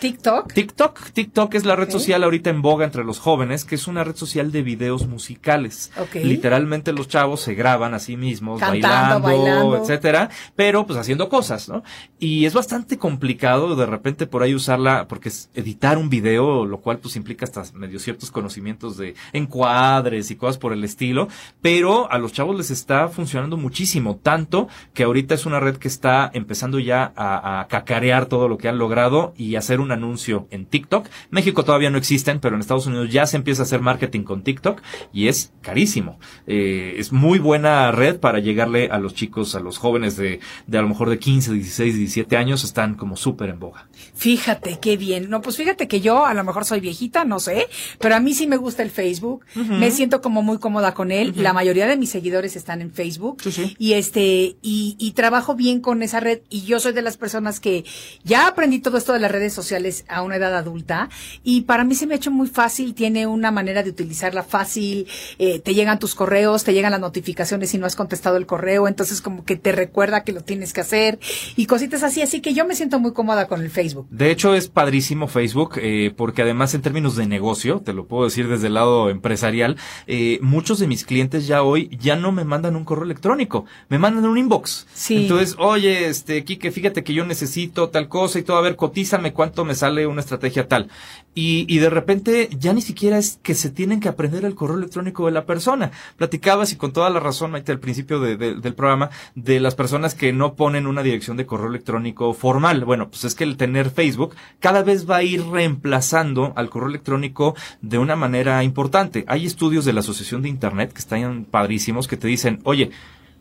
TikTok. TikTok, TikTok es la red social ahorita en boga entre los jóvenes, que es una red social de videos musicales. Ok. Literalmente los chavos se graban a sí mismos, Cantando, bailando, bailando. etcétera, pero pues haciendo cosas, ¿no? Y es bastante complicado de repente por ahí usarla, porque es editar un video, lo cual pues implica hasta medio ciertos conocimientos de encuadres y cosas por el estilo, pero a los chavos les está funcionando muchísimo, tanto que ahorita es una red que está empezando ya a, a cacarear todo lo que han logrado y hacer un anuncio en TikTok. México todavía no existen, pero en Estados Unidos ya se empieza a hacer marketing con TikTok y es carísimo. Eh, es muy buena red para llegarle a los chicos, a los jóvenes de, de a lo mejor de 15, 16, 17 años, están como súper en boga. Fíjate, qué bien. No, pues fíjate que yo a lo mejor soy viejita, no sé, pero a mí sí me gusta el Facebook. Me siento como muy cómoda con él. La mayoría de mis seguidores están en Facebook. Sí, sí. Y este, y, y trabajo bien con esa red. Y yo soy de las personas que ya aprendí todo esto de las redes sociales a una edad adulta. Y para mí se me ha hecho muy fácil. Tiene una manera de utilizarla fácil. Eh, te llegan tus correos, te llegan las notificaciones si no has contestado el correo. Entonces como que te recuerda que lo tienes que hacer. Y cositas así. Así que yo me siento muy cómoda con el Facebook. De hecho, es padrísimo Facebook, eh, porque además en términos de negocio, te lo puedo decir desde el lado empresarial, eh, muchos de mis clientes ya hoy ya no me mandan un correo electrónico, me mandan un inbox. Sí. Entonces, oye, este, Kike, fíjate que yo necesito tal cosa y todo, a ver, cotízame cuánto me sale una estrategia tal. Y, de repente ya ni siquiera es que se tienen que aprender el correo electrónico de la persona. Platicabas y con toda la razón, Maite, al principio de- de- del programa, de las personas que no ponen una dirección de correo electrónico formal. Bueno, pues es que el tener Facebook cada vez va a ir reemplazando al correo electrónico de una manera importante. Hay estudios de la Asociación de Internet que están padrísimos que te dicen, oye,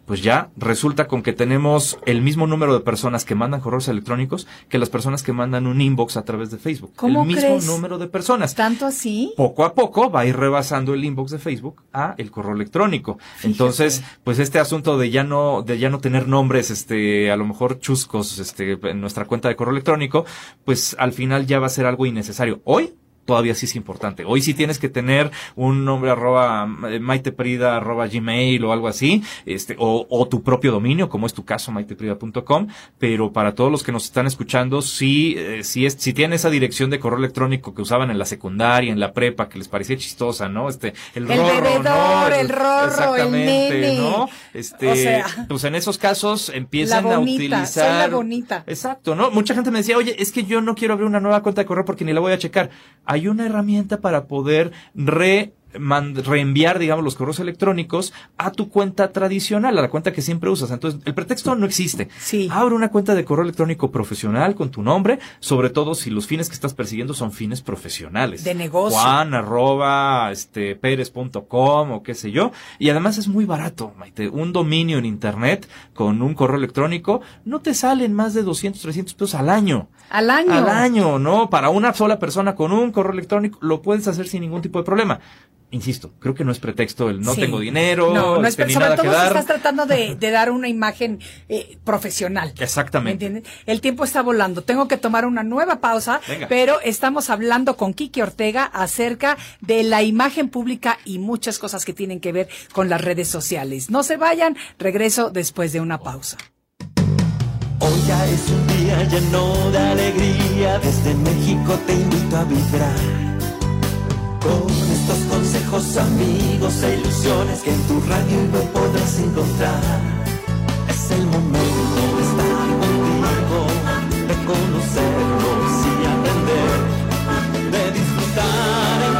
pues ya resulta con que tenemos el mismo número de personas que mandan correos electrónicos que las personas que mandan un inbox a través de Facebook. ¿Cómo el mismo crees? número de personas. ¿Tanto así? Poco a poco va a ir rebasando el inbox de Facebook a el correo electrónico. Entonces, pues este asunto de ya no, de ya no tener nombres, este, a lo mejor chuscos, este, en nuestra cuenta de correo electrónico, pues al final ya va a ser algo innecesario. Hoy, todavía sí es importante. Hoy sí tienes que tener un nombre arroba eh, maiteprida arroba gmail o algo así, este, o, o tu propio dominio, como es tu caso, maiteprida.com, pero para todos los que nos están escuchando, sí, eh, sí es, si tienen esa dirección de correo electrónico que usaban en la secundaria, en la prepa, que les parecía chistosa, ¿no? Este, el, El rorro, bebedor, ¿no? el rorro, el exactamente, nene. ¿no? Este, O sea, pues en esos casos empiezan la a bonita, utilizar. soy la bonita. Exacto, ¿no? Mucha gente me decía, oye, es que yo no quiero abrir una nueva cuenta de correo porque ni la voy a checar. Hay una herramienta para poder re reenviar, digamos, los correos electrónicos a tu cuenta tradicional, a la cuenta que siempre usas. Entonces, el pretexto no existe. Sí. Abre una cuenta de correo electrónico profesional con tu nombre, sobre todo si los fines que estás persiguiendo son fines profesionales. De negocio. Juan arroba este pérez.com o qué sé yo. Y además es muy barato, Maite. Un dominio en internet con un correo electrónico no te salen más de 200, 300 pesos al año. Al año. Al año, ¿no? Para una sola persona con un correo electrónico lo puedes hacer sin ningún tipo de problema. Insisto, creo que no es pretexto el no Sí. tengo dinero, No, no es, este, sobre nada todo que si dar. estás tratando de, de dar una imagen eh, profesional. Exactamente. ¿Me entiendes? El tiempo está volando. Tengo que tomar una nueva pausa, Venga. pero estamos hablando con Kiki Ortega acerca de la imagen pública y muchas cosas que tienen que ver con las redes sociales. No se vayan, regreso después de una pausa. Hoy ya es un día lleno de alegría, desde México te invito a vibrar. Con estos consejos, amigos e ilusiones que en tu radio podrás encontrar. Es el momento de estar contigo, de conocernos y aprender, de disfrutar en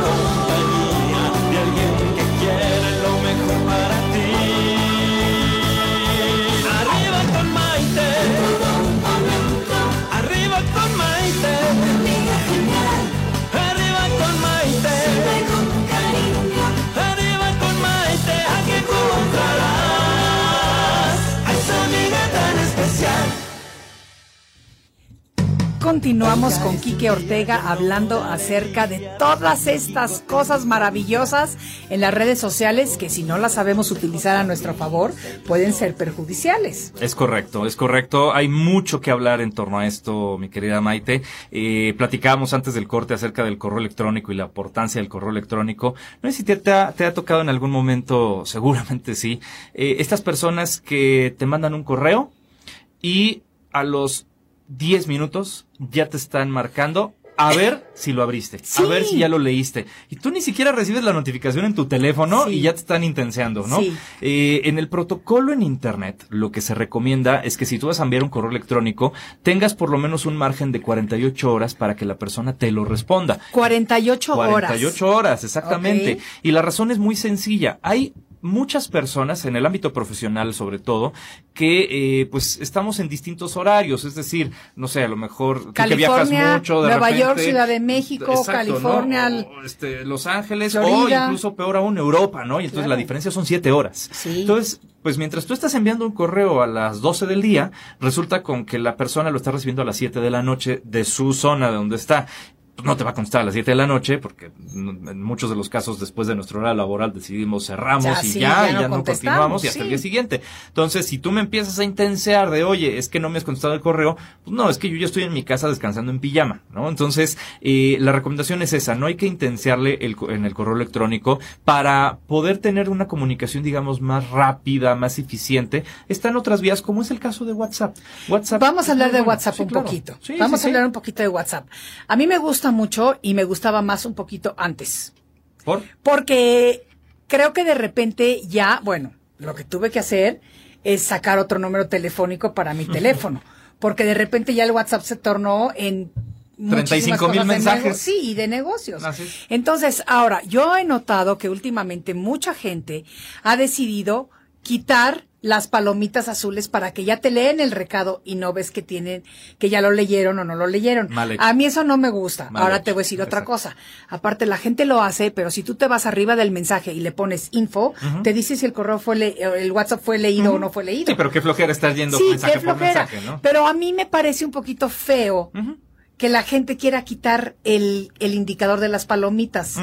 continuamos con Quique Ortega hablando acerca de todas estas cosas maravillosas en las redes sociales que si no las sabemos utilizar a nuestro favor pueden ser perjudiciales. Es correcto, es correcto. Hay mucho que hablar en torno a esto, mi querida Maite. Eh, platicábamos antes del corte acerca del correo electrónico y la importancia del correo electrónico. No sé si te, ha, tocado en algún momento, seguramente sí, eh, estas personas que te mandan un correo y a los 10 minutos ya te están marcando a ver si lo abriste, a ver si ya lo leíste. Y tú ni siquiera recibes la notificación en tu teléfono y ya te están intenseando, ¿no? Eh, en el protocolo en Internet, lo que se recomienda es que si tú vas a enviar un correo electrónico, tengas por lo menos un margen de 48 horas para que la persona te lo responda. 48 horas. 48 horas, exactamente. Y la razón es muy sencilla. Hay muchas personas en el ámbito profesional sobre todo que eh, pues estamos en distintos horarios. Es decir no sé a lo mejor que viajas mucho de Nueva York Ciudad de México California este, Los Ángeles o incluso peor aún Europa no y entonces la diferencia son siete horas. Entonces pues mientras tú estás enviando un correo a las 12 del día resulta con que la persona lo está recibiendo a las 7 de la noche de su zona de donde está no te va a contestar a las 7 de la noche, porque en muchos de los casos después de nuestro hora laboral decidimos cerramos y ya, ya, no, continuamos y hasta el día siguiente. Entonces, si tú me empiezas a intensear de, oye, es que no me has contestado el correo, pues no, es que yo ya estoy en mi casa descansando en pijama, ¿no? Entonces, eh, la recomendación es esa, no hay que intensearle el, en el correo electrónico para poder tener una comunicación, digamos, más rápida, más eficiente. Están otras vías, como es el caso de WhatsApp. WhatsApp Vamos a hablar de WhatsApp un poquito. Vamos a hablar un poquito de WhatsApp. A mí me gusta mucho y me gustaba más un poquito antes. ¿Por? Porque creo que de repente ya, bueno, lo que tuve que hacer es sacar otro número telefónico para mi teléfono. Porque de repente ya el WhatsApp se tornó en 35 mil mensajes. Sí, y de negocios. Entonces, ahora, yo he notado que últimamente mucha gente ha decidido quitar las palomitas azules para que ya te leen el recado y no ves que tienen, que ya lo leyeron o no lo leyeron. a mí eso no me gusta. Ahora te voy a decir otra cosa. Aparte, la gente lo hace, pero si tú te vas arriba del mensaje y le pones info, te dice si el correo fue, el WhatsApp fue leído o no fue leído. Sí, pero qué flojera estar yendo mensaje por mensaje, ¿no? Pero a mí me parece un poquito feo que la gente quiera quitar el, el indicador de las palomitas.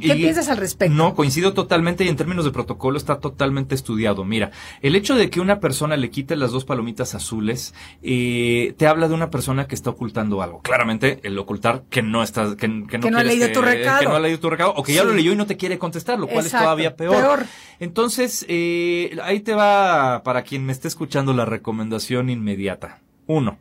¿Qué piensas al respecto? No, coincido totalmente y en términos de protocolo está totalmente estudiado. Mira, el hecho de que una persona le quite las dos palomitas azules eh, te habla de una persona que está ocultando algo. Claramente, el ocultar que no está, que, que no, ha leído tu recado. Que no ha leído tu recado o que ya lo leyó y no te quiere contestar, lo cual es todavía peor. Entonces, eh, ahí te va para quien me esté escuchando la recomendación inmediata. Uno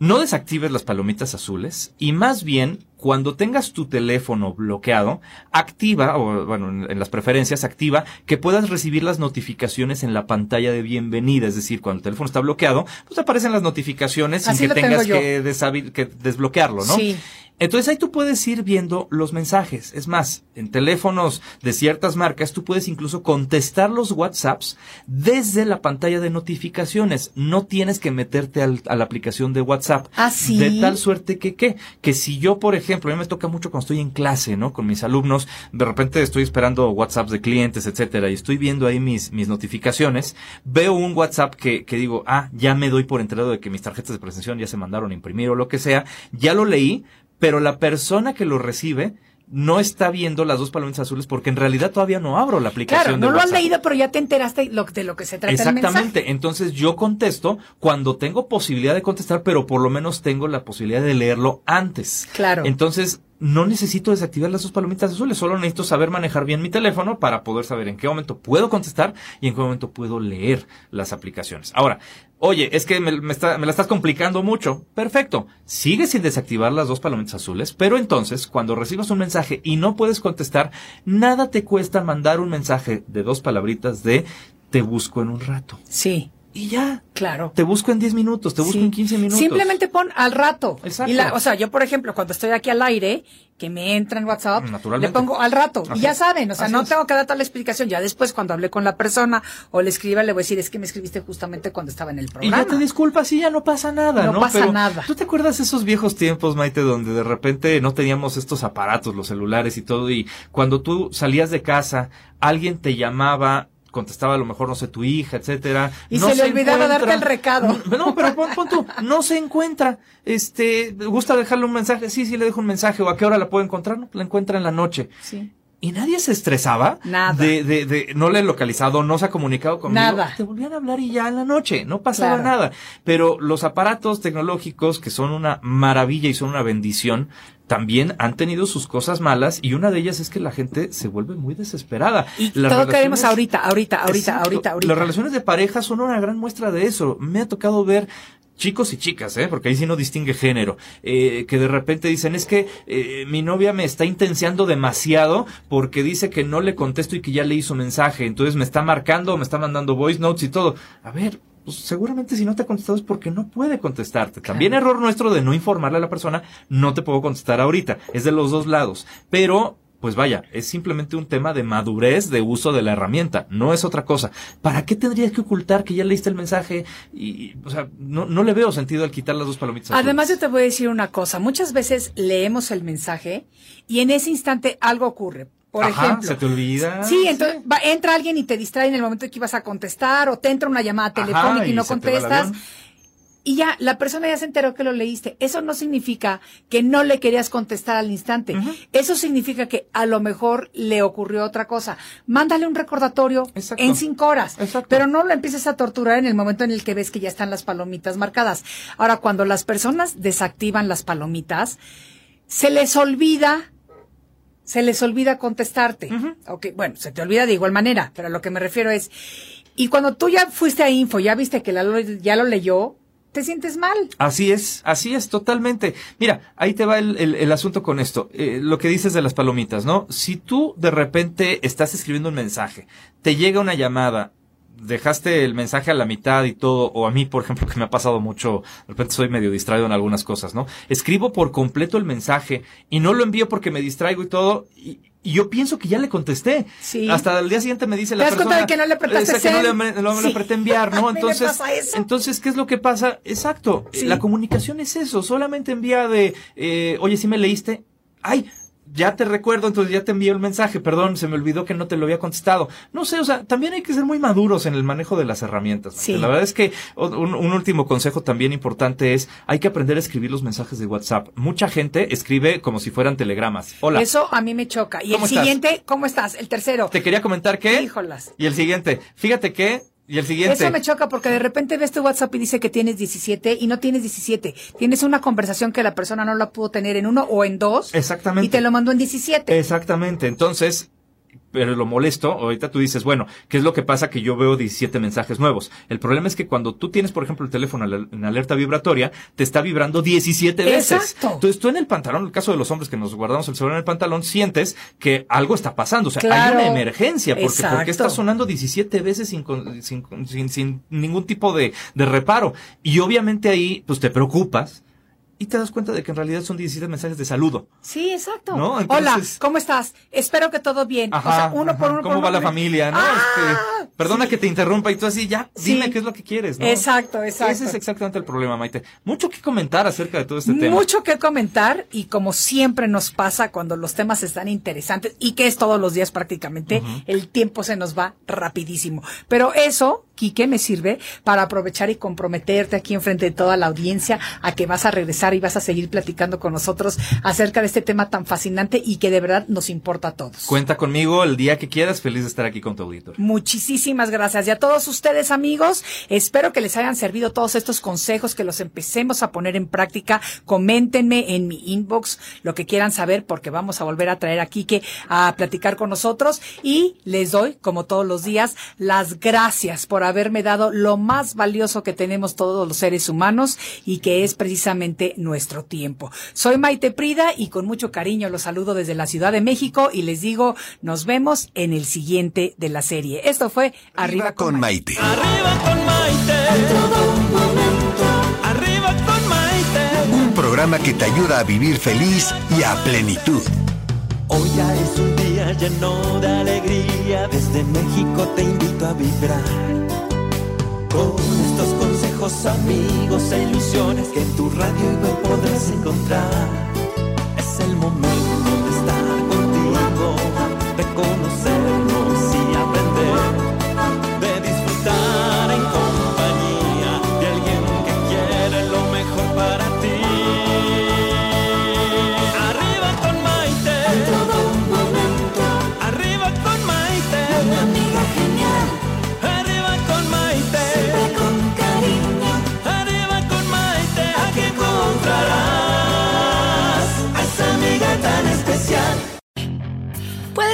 no desactives las palomitas azules y más bien cuando tengas tu teléfono bloqueado, activa, o bueno, en, las preferencias, activa que puedas recibir las notificaciones en la pantalla de bienvenida. Es decir, cuando el teléfono está bloqueado, pues aparecen las notificaciones sin que tengas que, que, desbloquearlo, ¿no? Sí. Entonces ahí tú puedes ir viendo los mensajes. Es más, en teléfonos de ciertas marcas tú puedes incluso contestar los WhatsApps desde la pantalla de notificaciones. No tienes que meterte al, a la aplicación de WhatsApp. Ah, sí. De tal suerte que, ¿qué? Que si yo, por ejemplo, a mí me toca mucho cuando estoy en clase, ¿no? Con mis alumnos, de repente estoy esperando WhatsApps de clientes, etcétera, y estoy viendo ahí mis, mis notificaciones, veo un WhatsApp que, que digo, ah, ya me doy por enterado de que mis tarjetas de presentación ya se mandaron a imprimir o lo que sea, ya lo leí, pero la persona que lo recibe no está viendo las dos palomitas azules porque en realidad todavía no abro la aplicación. Claro, no lo has leído, pero ya te enteraste de lo que se trata Exactamente. Entonces yo contesto cuando tengo posibilidad de contestar, pero por lo menos tengo la posibilidad de leerlo antes. Claro. Entonces no necesito desactivar las dos palomitas azules, solo necesito saber manejar bien mi teléfono para poder saber en qué momento puedo contestar y en qué momento puedo leer las aplicaciones. Ahora, Oye, es que me, me, la estás complicando mucho. Perfecto. Sigue sin desactivar las dos palomitas azules, pero entonces, cuando recibas un mensaje y no puedes contestar, nada te cuesta mandar un mensaje de dos palabritas de te busco en un rato. Sí. Y ya. Claro. Te busco en 10 minutos, te busco en 15 minutos. Simplemente pon al rato. Exacto. Y la, o sea, yo, por ejemplo, cuando estoy aquí al aire, que me entra en WhatsApp, le pongo al rato. y ya saben, o sea, no tengo que dar toda la explicación. Ya después, cuando hablé con la persona o le escriba, le voy a decir, es que me escribiste justamente cuando estaba en el programa. Y ya te disculpas y ya no pasa nada, ¿no? No pasa nada. ¿Tú te acuerdas esos viejos tiempos, Maite, donde de repente no teníamos estos aparatos, los celulares y todo, y cuando tú salías de casa, alguien te llamaba contestaba a lo mejor, no sé, tu hija, etcétera. Y no se le olvidaba encuentra. darte el recado. No, no, pero pon, pon tú, no se encuentra. Este, ¿gusta dejarle un mensaje? Sí, sí, le dejo un mensaje. ¿O a qué hora la puedo encontrar? No, la encuentra en la noche. Sí. Y nadie se estresaba Nada. de, de, de no le he localizado, no se ha comunicado conmigo. Nada. Te volvían a hablar y ya en la noche, no pasaba Claro. nada. Pero los aparatos tecnológicos, que son una maravilla y son una bendición, también han tenido sus cosas malas y una de ellas es que la gente se vuelve muy desesperada. Y Las todo queremos relaciones- ahorita, ahorita, ahorita, Exacto. ahorita, ahorita. Las relaciones de pareja son una gran muestra de eso. Me ha tocado ver chicos y chicas, ¿eh? porque ahí sí no distingue género, eh, que de repente dicen, es que eh, mi novia me está intenseando demasiado porque dice que no le contesto y que ya le hizo mensaje, entonces me está marcando, me está mandando voice notes y todo. A ver, pues seguramente si no te ha contestado es porque no puede contestarte. También error nuestro de no informarle a la persona, no te puedo contestar ahorita. Es de los dos lados. Pero pues vaya, es simplemente un tema de madurez de uso de la herramienta, no es otra cosa. ¿Para qué tendrías que ocultar que ya leíste el mensaje? Y, o sea, no, no le veo sentido al quitar las dos palomitas. Además, yo te voy a decir una cosa. Muchas veces leemos el mensaje y en ese instante algo ocurre. Por Ajá, ejemplo. se te olvida. Sí, entonces va- entra alguien y te distrae en el momento que ibas a contestar o te entra una llamada Ajá, telefónica y y no contestas. Y ya, la persona ya se enteró que lo leíste. Eso no significa que no le querías contestar al instante. Eso significa que a lo mejor le ocurrió otra cosa. Mándale un recordatorio Exacto. en cinco horas. Exacto. Pero no lo empieces a torturar en el momento en el que ves que ya están las palomitas marcadas. Ahora, cuando las personas desactivan las palomitas, se les olvida se les olvida contestarte. Ok, bueno, se te olvida de igual manera, pero a lo que me refiero es, y cuando tú ya fuiste a info, ya viste que la, ya lo leyó, te sientes mal. Así es, así es, totalmente. Mira, ahí te va el, el- el asunto con esto. Eh, lo que dices de las palomitas, ¿no? Si tú de repente estás escribiendo un mensaje, te llega una llamada, dejaste el mensaje a la mitad y todo, o a mí, por ejemplo, que me ha pasado mucho, de repente soy medio distraído en algunas cosas, ¿no? Escribo por completo el mensaje y no lo envío porque me distraigo y todo, y, y yo pienso que ya le contesté. Sí. Hasta el día siguiente me dice la ¿Te das cuenta persona. de que no le apretaste "Eh, que no le, send?" no le apreté enviar, ¿no? Entonces, pasa eso. entonces, ¿qué es lo que pasa? Exacto. Sí. La comunicación es eso. Solamente envía de, eh, oye, si me leíste. Ay, ya te recuerdo, entonces ya te envié el mensaje. Perdón, se me olvidó que no te lo había contestado. No sé, o sea, también hay que ser muy maduros en el manejo de las herramientas. Sí. La verdad es que un, un último consejo también importante es, hay que aprender a escribir los mensajes de WhatsApp. Mucha gente escribe como si fueran telegramas. Hola. Eso a mí me choca. Y el siguiente, ¿cómo estás? El tercero. Te quería comentar que. Híjolas. Y el siguiente. Fíjate que. Y el siguiente. Eso me choca porque de repente ves tu WhatsApp y dice que tienes 17 y no tienes 17. Tienes una conversación que la persona no la pudo tener en uno o en dos. Exactamente. Y te lo mandó en 17. Exactamente. Entonces, pero lo molesto, ahorita tú dices, bueno, ¿qué es lo que pasa que yo veo 17 mensajes nuevos? El problema es que cuando tú tienes, por ejemplo, el teléfono en alerta vibratoria, te está vibrando 17 veces. Exacto. Entonces tú en el pantalón, en el caso de los hombres que nos guardamos el celular en el pantalón, sientes que algo está pasando. O sea, Claro. hay una emergencia. Porque, porque está sonando 17 veces sin, sin, sin, sin ningún tipo de, de reparo. Y obviamente ahí, pues te preocupas. Y te das cuenta de que en realidad son 17 mensajes de saludo. Sí, exacto. ¿No? Hola, Entonces- ¿cómo estás? Espero que todo bien. Ajá, o sea, uno ajá. por uno. ¿Cómo por va uno. la familia, no? Ah, Este, perdona sí. que te interrumpa y tú así, ya, Sí. dime qué es lo que quieres, ¿no? Exacto, exacto. Ese es exactamente el problema, Maite. Mucho que comentar acerca de todo este tema. Mucho que comentar y como siempre nos pasa cuando los temas están interesantes y que es todos los días prácticamente, el tiempo se nos va rapidísimo. Pero eso, Quique, me sirve para aprovechar y comprometerte aquí enfrente de toda la audiencia a que vas a regresar y vas a seguir platicando con nosotros acerca de este tema tan fascinante y que de verdad nos importa a todos. Cuenta conmigo el día que quieras, feliz de estar aquí con tu auditor. Muchísimas gracias. Y a todos ustedes, amigos, espero que les hayan servido todos estos consejos, que los empecemos a poner en práctica. Coméntenme en mi inbox lo que quieran saber, porque vamos a volver a traer a Quique a platicar con nosotros. Y les doy, como todos los días, las gracias por haberme dado lo más valioso que tenemos todos los seres humanos y que es precisamente nuestro tiempo. Soy Maite Prida y con mucho cariño los saludo desde la Ciudad de México y les digo, nos vemos en el siguiente de la serie. Esto fue Arriba, con Maite. Arriba con Maite. Arriba con Maite. Un programa que te ayuda a vivir feliz y a plenitud. Hoy ya es un día lleno de alegría. Desde México te invito a vibrar. Con estos consejos, amigos e ilusiones que en tu radio web podrás encontrar. Es el momento